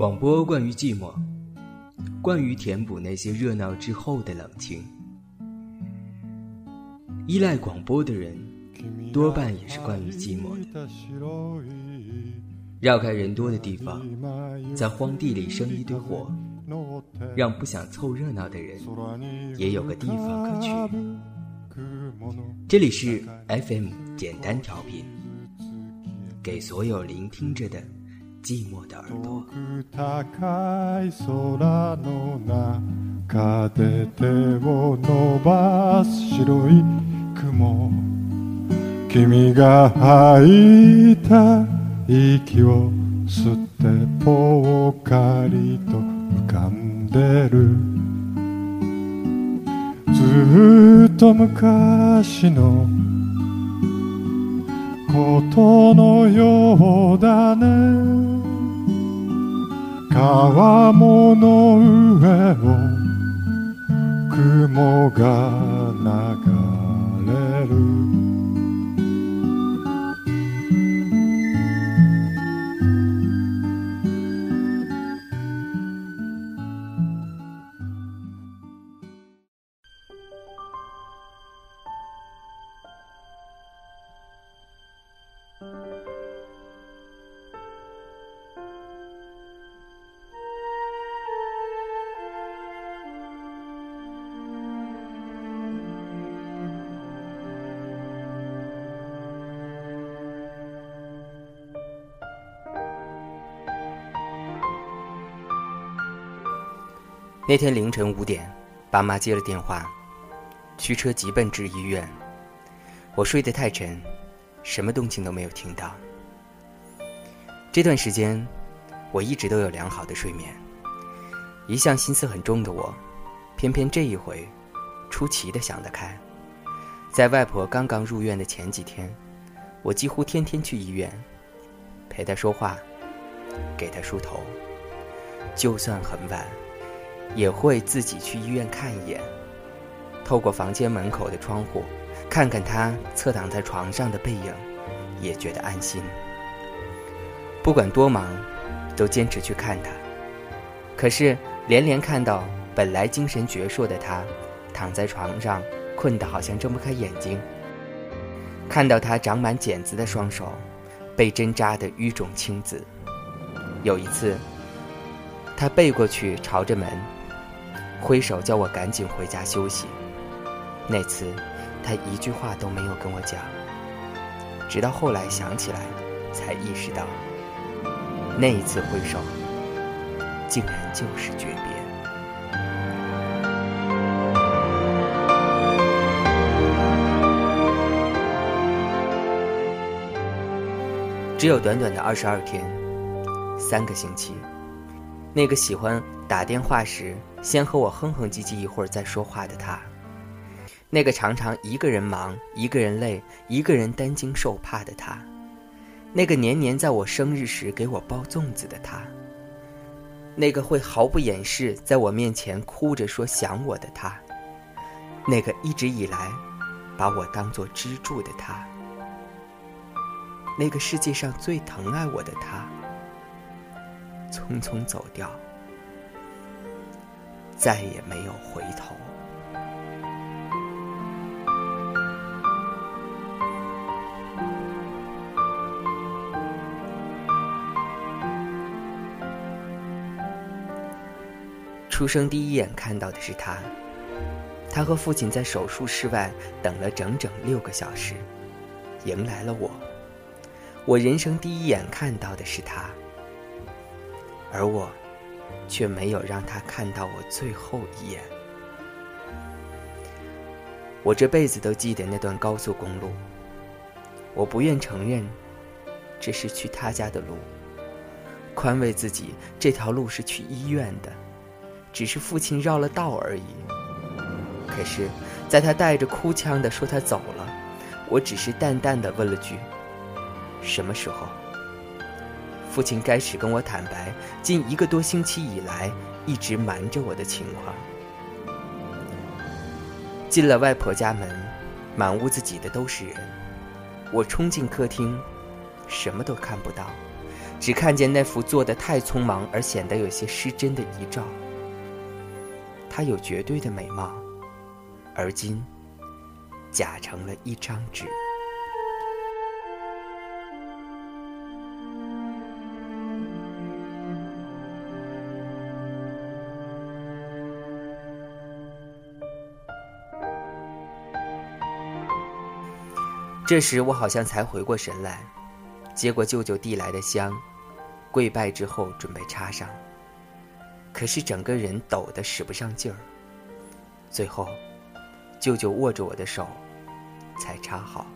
广播关于寂寞，关于填补那些热闹之后的冷清。依赖广播的人，多半也是关于寂寞的。绕开人多的地方，在荒地里生一堆火，让不想凑热闹的人也有个地方可去。这里是 FM 简单调频，给所有聆听着的寂寞的耳朵。高い空の中で手を伸ばす白い雲君が吐いた息を吸ってぽっかりと浮かんでるずっと昔のことのようだね。川面の上を雲が流れる。那天凌晨五点，爸妈接了电话，驱车急奔至医院。我睡得太沉，什么动静都没有听到。这段时间，我一直都有良好的睡眠。一向心思很重的我，偏偏这一回，出奇的想得开。在外婆刚刚入院的前几天，我几乎天天去医院，陪她说话，给她梳头，就算很晚。也会自己去医院看一眼，透过房间门口的窗户，看看他侧躺在床上的背影，也觉得安心。不管多忙，都坚持去看他。可是连连看到本来精神矍铄的他，躺在床上困得好像睁不开眼睛，看到他长满茧子的双手，被针扎得淤肿青紫。有一次，他背过去朝着门。挥手叫我赶紧回家休息。那次，他一句话都没有跟我讲。直到后来想起来，才意识到，那一次挥手，竟然就是诀别。只有短短的二十二天，三个星期。那个喜欢打电话时先和我哼哼唧唧一会儿再说话的他，那个常常一个人忙、一个人累、一个人担惊受怕的他，那个年年在我生日时给我包粽子的他，那个会毫不掩饰在我面前哭着说想我的他，那个一直以来把我当做支柱的他，那个世界上最疼爱我的他。匆匆走掉，再也没有回头。出生第一眼看到的是他，他和父亲在手术室外等了整整六个小时，迎来了我。我人生第一眼看到的是他。而我，却没有让他看到我最后一眼。我这辈子都记得那段高速公路。我不愿承认，这是去他家的路，宽慰自己这条路是去医院的，只是父亲绕了道而已。可是，在他带着哭腔的说他走了，我只是淡淡的问了句：“什么时候？”父亲开始跟我坦白，近一个多星期以来一直瞒着我的情况。进了外婆家门，满屋子挤的都是人。我冲进客厅，什么都看不到，只看见那幅做的太匆忙而显得有些失真的遗照。她有绝对的美貌，而今假成了一张纸。这时我好像才回过神来，接过舅舅递来的香，跪拜之后准备插上。可是整个人抖得使不上劲儿。最后，舅舅握着我的手，才插好。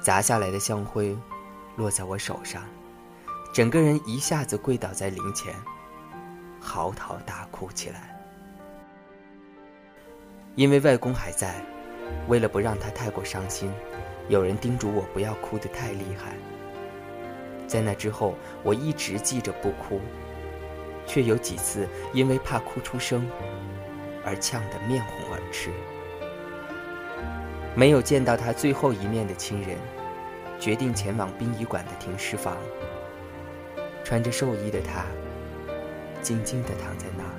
砸下来的香灰落在我手上，整个人一下子跪倒在灵前，嚎啕大哭起来。因为外公还在，为了不让他太过伤心。有人叮嘱我不要哭得太厉害。在那之后，我一直记着不哭，却有几次因为怕哭出声，而呛得面红耳赤。没有见到他最后一面的亲人，决定前往殡仪馆的停尸房。穿着寿衣的他，静静地躺在那儿，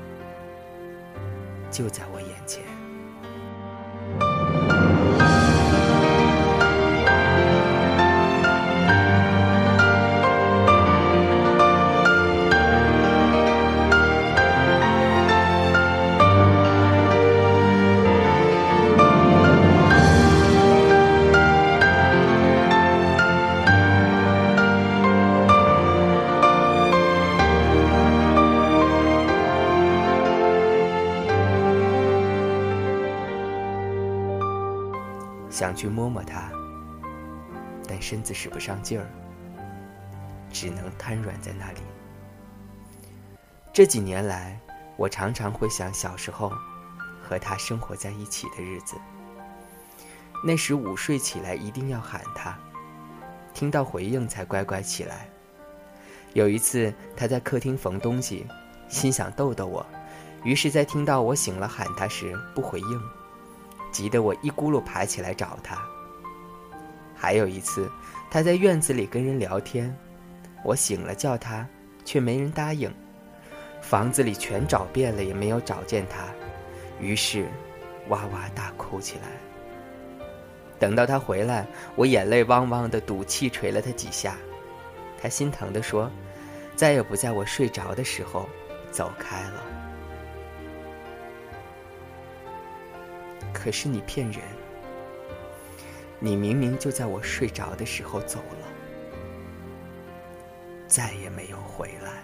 就在我想去摸摸它，但身子使不上劲儿，只能瘫软在那里。这几年来，我常常会想小时候和他生活在一起的日子。那时午睡起来一定要喊他，听到回应才乖乖起来。有一次他在客厅缝东西，心想逗逗我，于是，在听到我醒了喊他时不回应。急得我一咕噜爬起来找他。还有一次，他在院子里跟人聊天，我醒了叫他，却没人答应。房子里全找遍了，也没有找见他，于是哇哇大哭起来。等到他回来，我眼泪汪汪的，赌气捶了他几下。他心疼的说：“再也不在我睡着的时候走开了。”可是你骗人，你明明就在我睡着的时候走了，再也没有回来。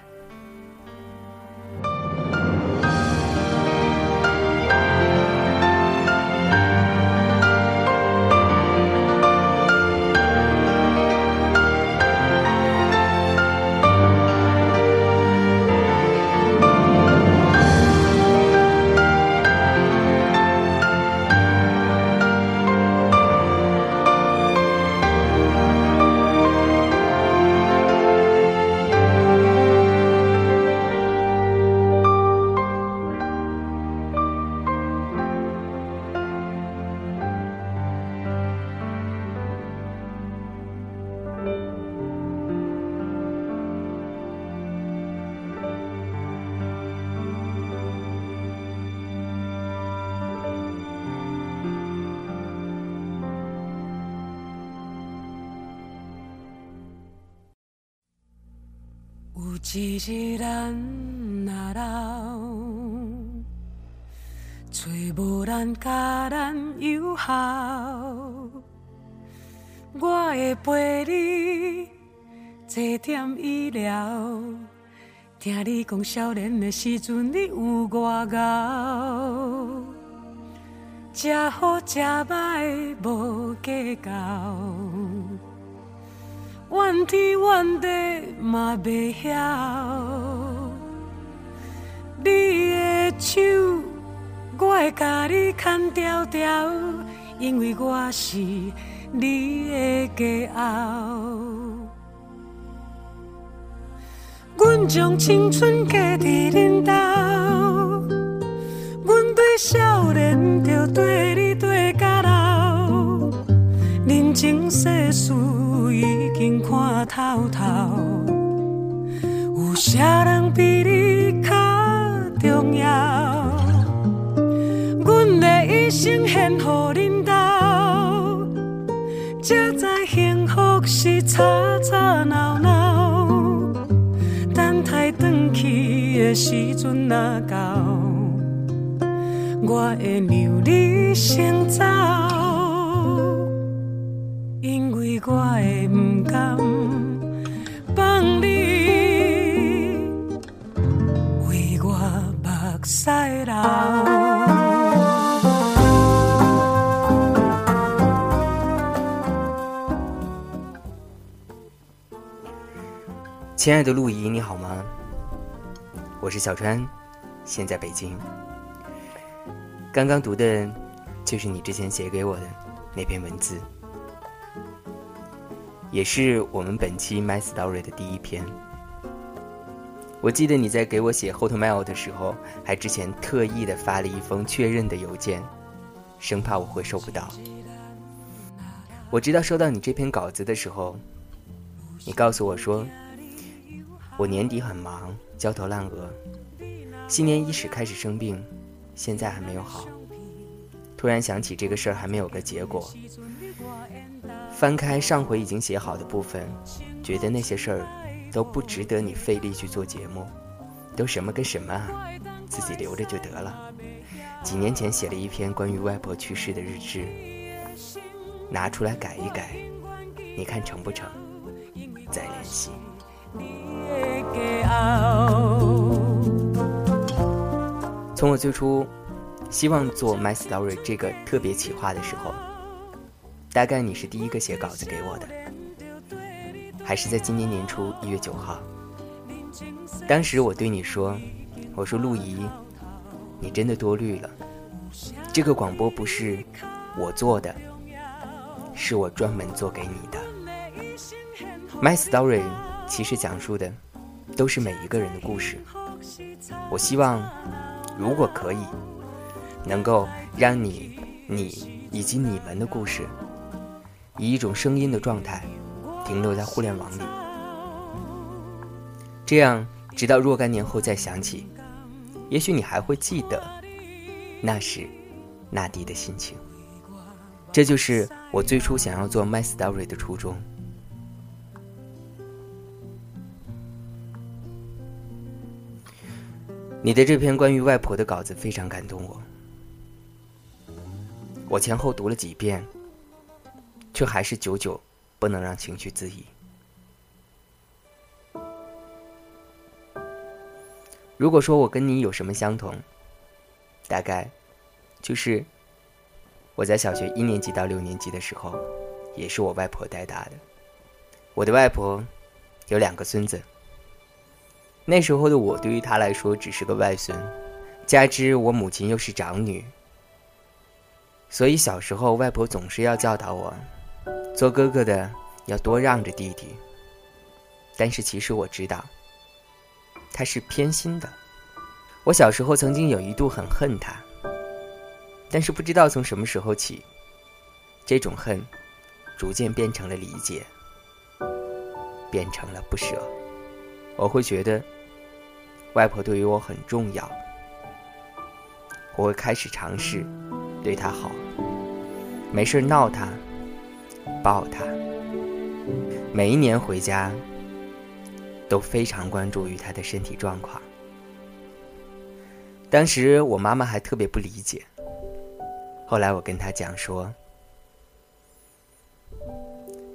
一日咱若老，找无人甲咱友好，我会陪你坐点医疗，听你讲少年的时阵你有偌敖，吃好吃歹无计较。怨天怨地嘛袂晓，你的手我会甲你牵条条，因为我是你的骄傲。阮将青春嫁伫恁兜，阮对少年就对你对，人情世事。已经看透透，有啥人比你较重要？阮的一生献乎恁兜，才知幸福是吵吵闹闹。等待返去的时阵若到，我会让你先走，我会不甘放你。亲爱的陆怡，你好吗？我是小川，现在北京。刚刚读的，就是你之前写给我的那篇文字，也是我们本期《My Story》的第一篇。我记得你在给我写 Hotmail 的时候，还之前特意的发了一封确认的邮件，生怕我会收不到。我知道收到你这篇稿子的时候，你告诉我说，我年底很忙，焦头烂额，新年伊始开始生病，现在还没有好。突然想起这个事儿还没有个结果，翻开上回已经写好的部分，觉得那些事儿。都不值得你费力去做节目，都什么跟什么啊，自己留着就得了。几年前写了一篇关于外婆去世的日志，拿出来改一改，你看成不成？再联系。从我最初希望做《My Story》这个特别企划的时候，大概你是第一个写稿子给我的。还是在今年年初一月九号，当时我对你说：“我说陆怡，你真的多虑了。这个广播不是我做的，是我专门做给你的。My story 其实讲述的都是每一个人的故事。我希望，如果可以，能够让你、你以及你们的故事，以一种声音的状态。”停留在互联网里，这样直到若干年后再想起，也许你还会记得那时那地的心情。这就是我最初想要做《My Story》的初衷。你的这篇关于外婆的稿子非常感动我，我前后读了几遍，却还是久久。不能让情绪自已。如果说我跟你有什么相同，大概就是我在小学一年级到六年级的时候，也是我外婆带大的。我的外婆有两个孙子，那时候的我对于她来说只是个外孙，加之我母亲又是长女，所以小时候外婆总是要教导我。做哥哥的要多让着弟弟，但是其实我知道，他是偏心的。我小时候曾经有一度很恨他，但是不知道从什么时候起，这种恨逐渐变成了理解，变成了不舍。我会觉得外婆对于我很重要，我会开始尝试对她好，没事闹她。抱他，每一年回家都非常关注于他的身体状况。当时我妈妈还特别不理解，后来我跟她讲说：“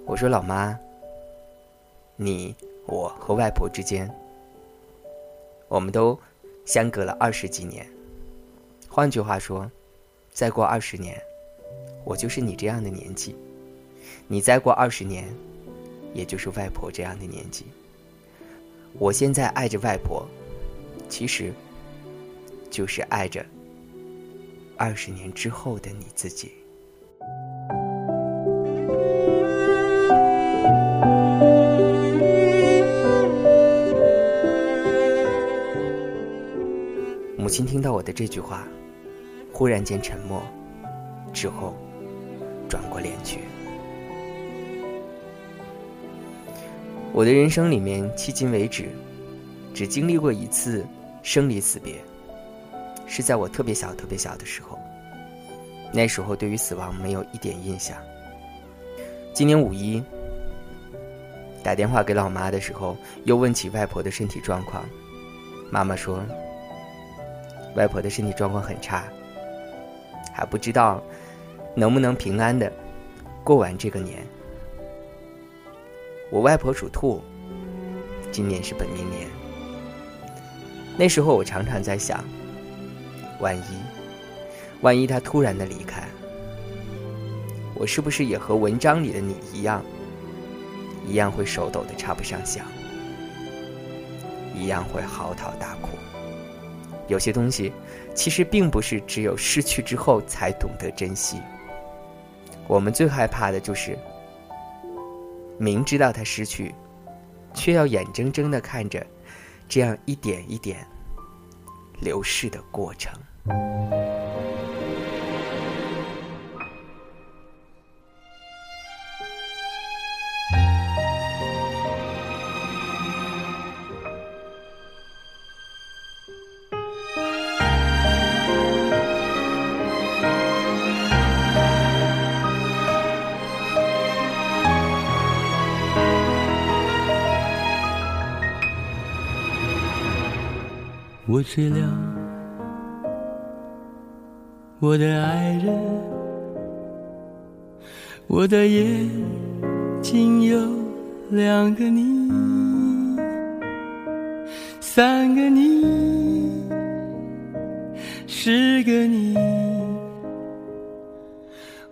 我说老妈，你我和外婆之间，我们都相隔了二十几年。换句话说，再过二十年，我就是你这样的年纪。”你再过二十年，也就是外婆这样的年纪。我现在爱着外婆，其实就是爱着二十年之后的你自己。母亲听到我的这句话，忽然间沉默，之后转过脸去。我的人生里面，迄今为止，只经历过一次生离死别，是在我特别小、特别小的时候。那时候对于死亡没有一点印象。今年五一打电话给老妈的时候，又问起外婆的身体状况，妈妈说，外婆的身体状况很差，还不知道能不能平安的过完这个年。我外婆属兔，今年是本命年。那时候我常常在想，万一，万一她突然的离开，我是不是也和文章里的你一样，一样会手抖的插不上响，一样会嚎啕大哭？有些东西，其实并不是只有失去之后才懂得珍惜。我们最害怕的就是。明知道他失去，却要眼睁睁的看着这样一点一点流逝的过程。我睡了，我的爱人，我的眼睛有两个你，三个你，十个你，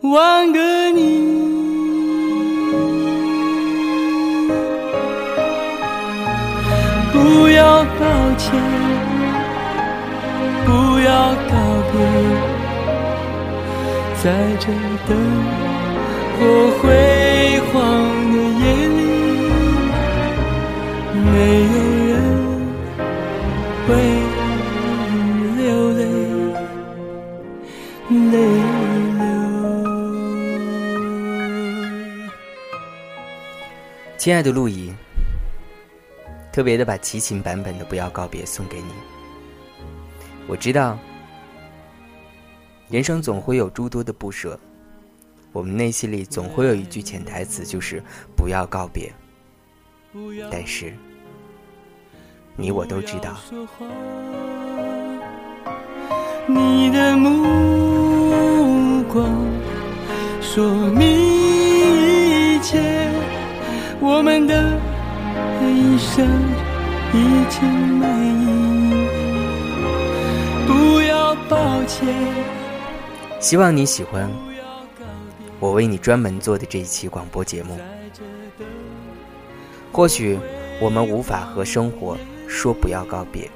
万个你。不要抱歉。在这灯火辉煌的夜里，没有人会流泪，泪流。亲爱的陆怡，特别的把齐秦版本的《不要告别》送给你。我知道，人生总会有诸多的不舍，我们内心里总会有一句潜台词，就是不要告别。但是，你我都知道，你的目光说明一切，我们的一生已经满意。不要抱歉。希望你喜欢我为你专门做的这一期广播节目。或许我们无法和生活说不要告别，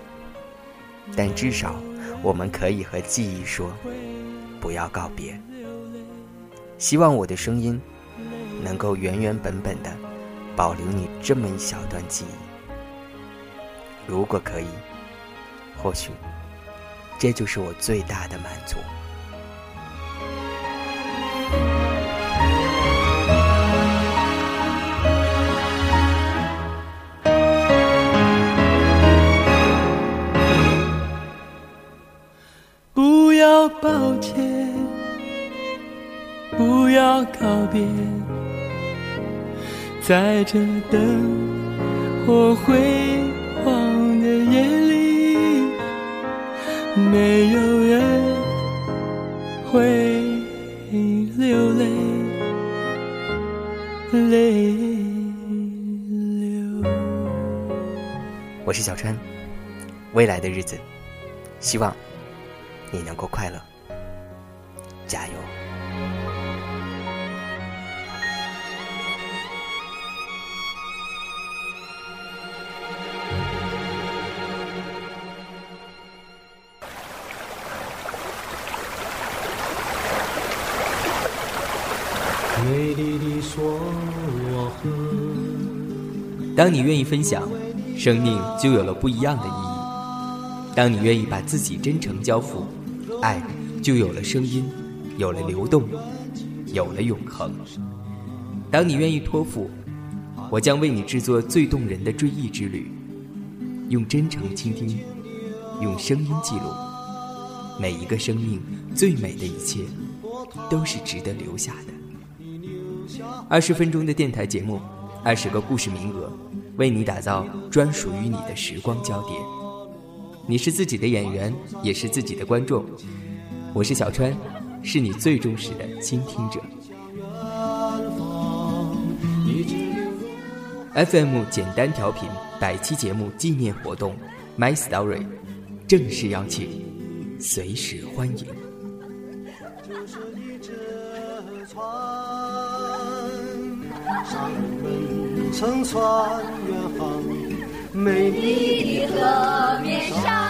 但至少我们可以和记忆说不要告别。希望我的声音能够原原本本的保留你这么一小段记忆。如果可以，或许。这就是我最大的满足。要抱歉，不要告别，在这灯火辉煌的夜里。没有人会流泪，泪流。我是小川，未来的日子，希望你能够快乐，加油。美丽的梭罗河。当你愿意分享，生命就有了不一样的意义；当你愿意把自己真诚交付，爱就有了声音，有了流动，有了永恒。当你愿意托付，我将为你制作最动人的追忆之旅。用真诚倾听，用声音记录每一个生命最美的一切，都是值得留下的。二十分钟的电台节目，二十个故事名额，为你打造专属于你的时光焦点。你是自己的演员，也是自己的观众。我是小川，是你最忠实的倾听者。FM 简单调频百期节目纪念活动，My Story，正式邀请，随时欢迎。上人乘船远航，美丽的河面上。